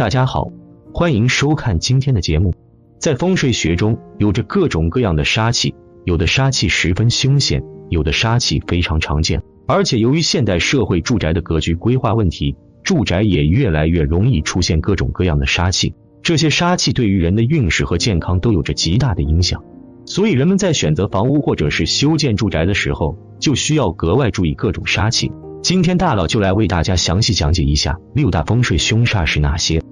大家好，欢迎收看今天的节目。在风水学中，有着各种各样的杀气，有的杀气十分凶险，有的杀气非常常见。而且，由于现代社会住宅的格局规划问题，住宅也越来越容易出现各种各样的杀气。这些杀气对于人的运势和健康都有着极大的影响，所以人们在选择房屋或者是修建住宅的时候，就需要格外注意各种杀气。今天大佬就来为大家详细讲解一下六大风水凶煞是哪些。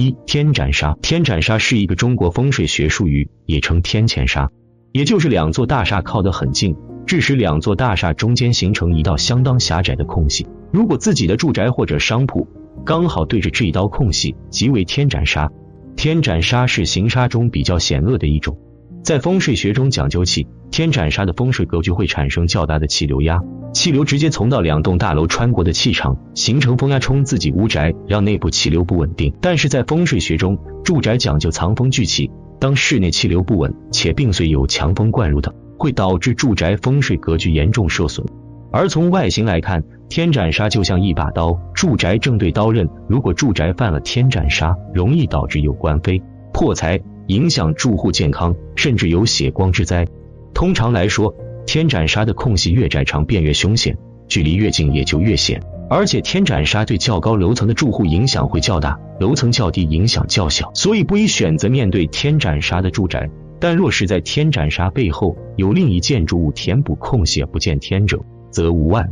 一天斩杀，天斩杀是一个中国风水学术语，也称天堑杀，也就是两座大厦靠得很近，致使两座大厦中间形成一道相当狭窄的空隙。如果自己的住宅或者商铺刚好对着这一道空隙，即为天斩杀。天斩杀是行杀中比较险恶的一种。在风水学中讲究气，天斩杀的风水格局会产生较大的气流压，气流直接从到两栋大楼穿过的气场，形成风压冲自己屋宅，让内部气流不稳定。但是在风水学中，住宅讲究藏风聚气，当室内气流不稳，且并随有强风灌入的，会导致住宅风水格局严重受损。而从外形来看，天斩杀就像一把刀，住宅正对刀刃，如果住宅犯了天斩杀，容易导致有官非、破财。影响住户健康，甚至有血光之灾。通常来说，天斩杀的空隙越窄长便越凶险，距离越近也就越险。而且天斩杀对较高楼层的住户影响会较大，楼层较低影响较小。所以不宜选择面对天斩杀的住宅。但若是在天斩杀背后有另一建筑物填补空隙不见天者，则无碍。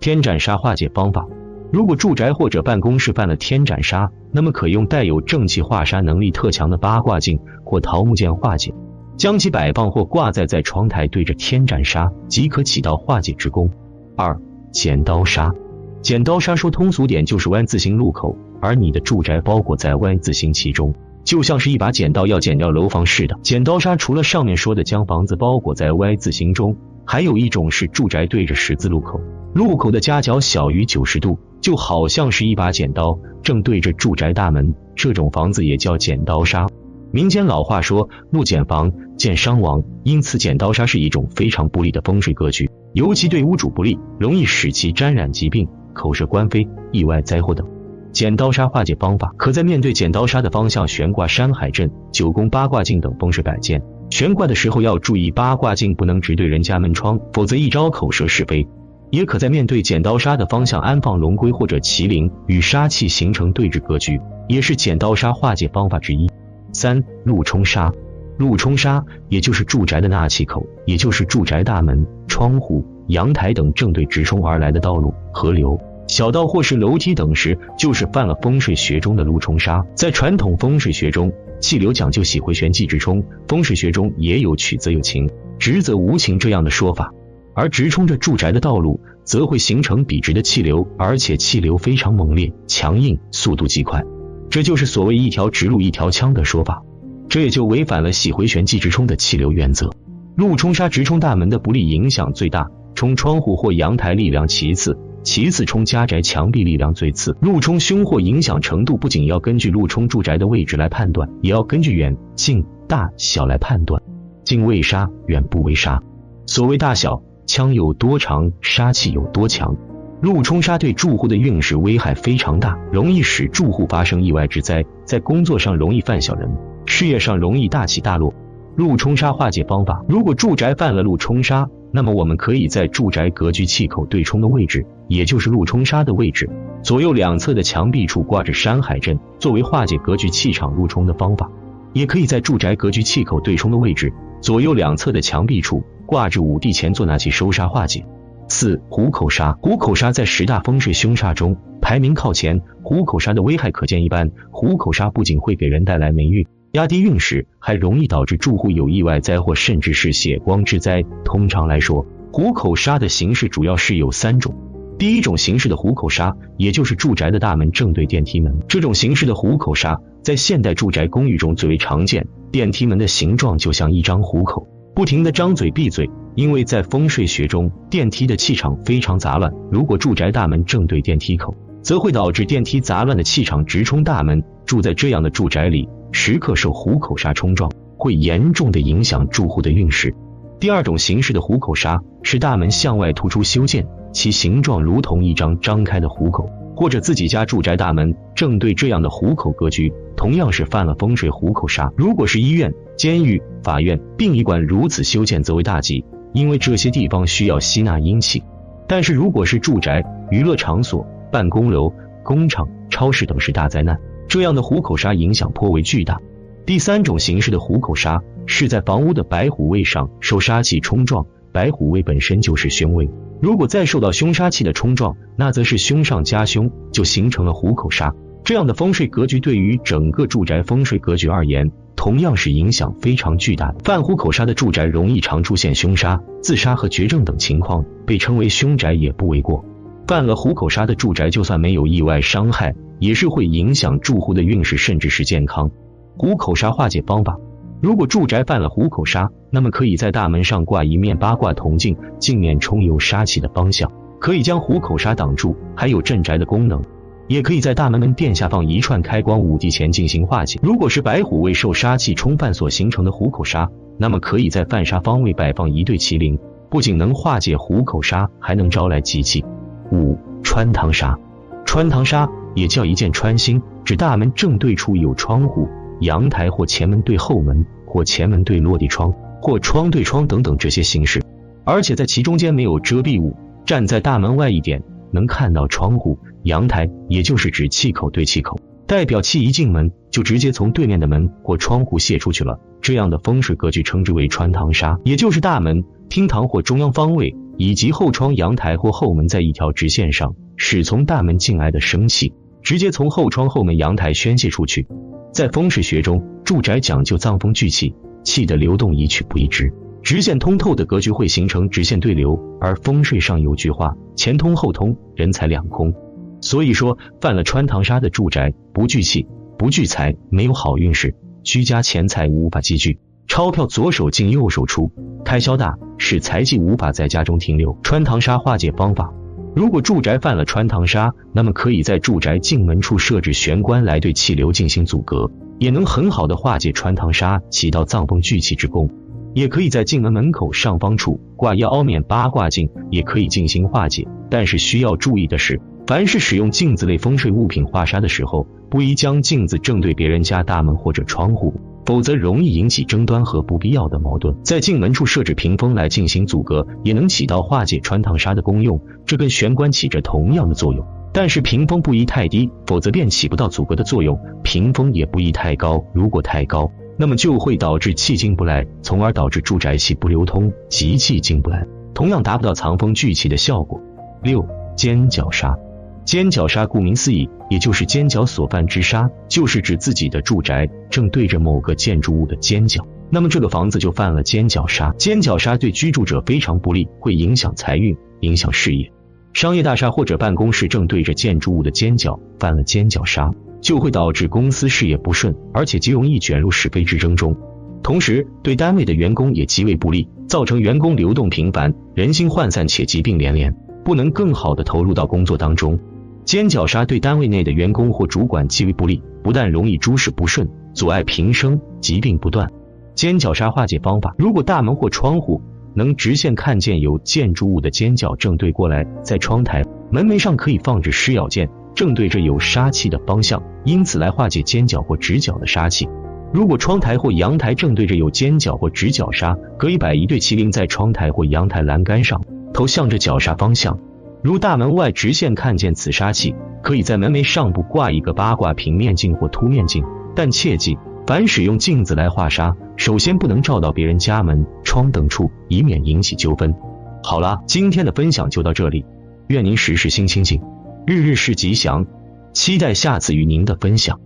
天斩杀化解方法。如果住宅或者办公室犯了天斩杀，那么可用带有正气化杀能力特强的八卦镜或桃木剑化解，将其摆放或挂在在窗台对着天斩杀，即可起到化解之功。二剪刀杀，剪刀杀说通俗点就是 Y 字形路口，而你的住宅包裹在 Y 字形其中，就像是一把剪刀要剪掉楼房似的。剪刀杀除了上面说的将房子包裹在 Y 字形中，还有一种是住宅对着十字路口，路口的夹角小于九十度。就好像是一把剪刀正对着住宅大门，这种房子也叫剪刀杀。民间老话说“木剪房，见伤亡”，因此剪刀杀是一种非常不利的风水格局，尤其对屋主不利，容易使其沾染疾病、口舌官非、意外灾祸等。剪刀杀化解方法，可在面对剪刀杀的方向悬挂山海镇、九宫八卦镜等风水摆件。悬挂的时候要注意，八卦镜不能直对人家门窗，否则一招口舌是非。也可在面对剪刀杀的方向安放龙龟或者麒麟，与杀气形成对峙格局，也是剪刀杀化解方法之一。三路冲杀，路冲杀也就是住宅的纳气口，也就是住宅大门、窗户、阳台等正对直冲而来的道路、河流、小道或是楼梯等时，就是犯了风水学中的路冲杀。在传统风水学中，气流讲究喜回旋忌直冲，风水学中也有曲则有情，直则无情这样的说法。而直冲着住宅的道路，则会形成笔直的气流，而且气流非常猛烈、强硬，速度极快。这就是所谓一条直路一条枪的说法，这也就违反了喜回旋忌直冲的气流原则。路冲杀直冲大门的不利影响最大，冲窗户或阳台力量其次，其次冲家宅墙壁力量最次。路冲凶祸影响程度不仅要根据路冲住宅的位置来判断，也要根据远近大小来判断。近为杀，远不为杀。所谓大小。枪有多长，杀气有多强。路冲杀对住户的运势危害非常大，容易使住户发生意外之灾，在工作上容易犯小人，事业上容易大起大落。路冲杀化解方法：如果住宅犯了路冲杀，那么我们可以在住宅格局气口对冲的位置，也就是路冲杀的位置，左右两侧的墙壁处挂着山海镇，作为化解格局气场路冲的方法；也可以在住宅格局气口对冲的位置，左右两侧的墙壁处。挂着五帝钱做纳气收杀化解。四虎口杀，虎口杀在十大风水凶煞中排名靠前。虎口杀的危害可见一斑。虎口杀不仅会给人带来霉运、压低运势，还容易导致住户有意外灾祸，甚至是血光之灾。通常来说，虎口杀的形式主要是有三种。第一种形式的虎口杀，也就是住宅的大门正对电梯门。这种形式的虎口杀，在现代住宅公寓中最为常见。电梯门的形状就像一张虎口。不停的张嘴闭嘴，因为在风水学中，电梯的气场非常杂乱。如果住宅大门正对电梯口，则会导致电梯杂乱的气场直冲大门。住在这样的住宅里，时刻受虎口杀冲撞，会严重的影响住户的运势。第二种形式的虎口杀是大门向外突出修建，其形状如同一张张开的虎口。或者自己家住宅大门正对这样的虎口格局，同样是犯了风水虎口煞。如果是医院、监狱、法院、殡仪馆如此修建，则为大忌，因为这些地方需要吸纳阴气。但是如果是住宅、娱乐场所、办公楼、工厂、超市等是大灾难，这样的虎口杀影响颇为巨大。第三种形式的虎口杀是在房屋的白虎位上受杀气冲撞，白虎位本身就是凶位。如果再受到凶杀气的冲撞，那则是凶上加凶，就形成了虎口杀。这样的风水格局对于整个住宅风水格局而言，同样是影响非常巨大的。犯虎口杀的住宅容易常出现凶杀、自杀和绝症等情况，被称为凶宅也不为过。犯了虎口杀的住宅，就算没有意外伤害，也是会影响住户的运势，甚至是健康。虎口杀化解方法。如果住宅犯了虎口杀，那么可以在大门上挂一面八卦铜镜，镜面冲有杀气的方向，可以将虎口杀挡住，还有镇宅的功能。也可以在大门门殿下放一串开光五帝钱进行化解。如果是白虎位受杀气冲犯所形成的虎口杀，那么可以在犯杀方位摆放一对麒麟，不仅能化解虎口杀，还能招来吉气。五穿堂杀，穿堂杀也叫一箭穿心，指大门正对处有窗户。阳台或前门对后门，或前门对落地窗，或窗对窗等等这些形式，而且在其中间没有遮蔽物，站在大门外一点，能看到窗户、阳台，也就是指气口对气口，代表气一进门就直接从对面的门或窗户泄出去了。这样的风水格局称之为穿堂煞，也就是大门、厅堂或中央方位以及后窗、阳台或后门在一条直线上，使从大门进来的生气直接从后窗、后门、阳台宣泄出去。在风水学中，住宅讲究藏风聚气，气的流动一去不一直，直线通透的格局会形成直线对流。而风水上有句话：前通后通，人财两空。所以说，犯了穿堂煞的住宅，不聚气，不聚财，没有好运势，居家钱财无法积聚，钞票左手进右手出，开销大，使财气无法在家中停留。穿堂煞化解方法。如果住宅犯了穿堂煞，那么可以在住宅进门处设置玄关来对气流进行阻隔，也能很好的化解穿堂煞，起到藏风聚气之功。也可以在进门门口上方处挂一凹面八卦镜，也可以进行化解。但是需要注意的是，凡是使用镜子类风水物品化煞的时候，不宜将镜子正对别人家大门或者窗户。否则容易引起争端和不必要的矛盾。在进门处设置屏风来进行阻隔，也能起到化解穿堂煞的功用。这跟玄关起着同样的作用。但是屏风不宜太低，否则便起不到阻隔的作用。屏风也不宜太高，如果太高，那么就会导致气进不来，从而导致住宅气不流通，集气进不来，同样达不到藏风聚气的效果。六尖角煞。尖角杀，顾名思义，也就是尖角所犯之杀，就是指自己的住宅正对着某个建筑物的尖角，那么这个房子就犯了尖角杀。尖角杀对居住者非常不利，会影响财运，影响事业。商业大厦或者办公室正对着建筑物的尖角，犯了尖角杀，就会导致公司事业不顺，而且极容易卷入是非之争中。同时，对单位的员工也极为不利，造成员工流动频繁，人心涣散，且疾病连连，不能更好的投入到工作当中。尖角杀对单位内的员工或主管极为不利，不但容易诸事不顺，阻碍平生，疾病不断。尖角杀化解方法：如果大门或窗户能直线看见有建筑物的尖角正对过来，在窗台、门楣上可以放置狮咬剑，正对着有杀气的方向，因此来化解尖角或直角的杀气。如果窗台或阳台正对着有尖角或直角杀，可以摆一对麒麟在窗台或阳台栏杆上，头向着角杀方向。如大门外直线看见此杀气，可以在门楣上部挂一个八卦平面镜或凸面镜，但切记，凡使用镜子来画杀，首先不能照到别人家门、窗等处，以免引起纠纷。好了，今天的分享就到这里，愿您时时心清静，日日是吉祥，期待下次与您的分享。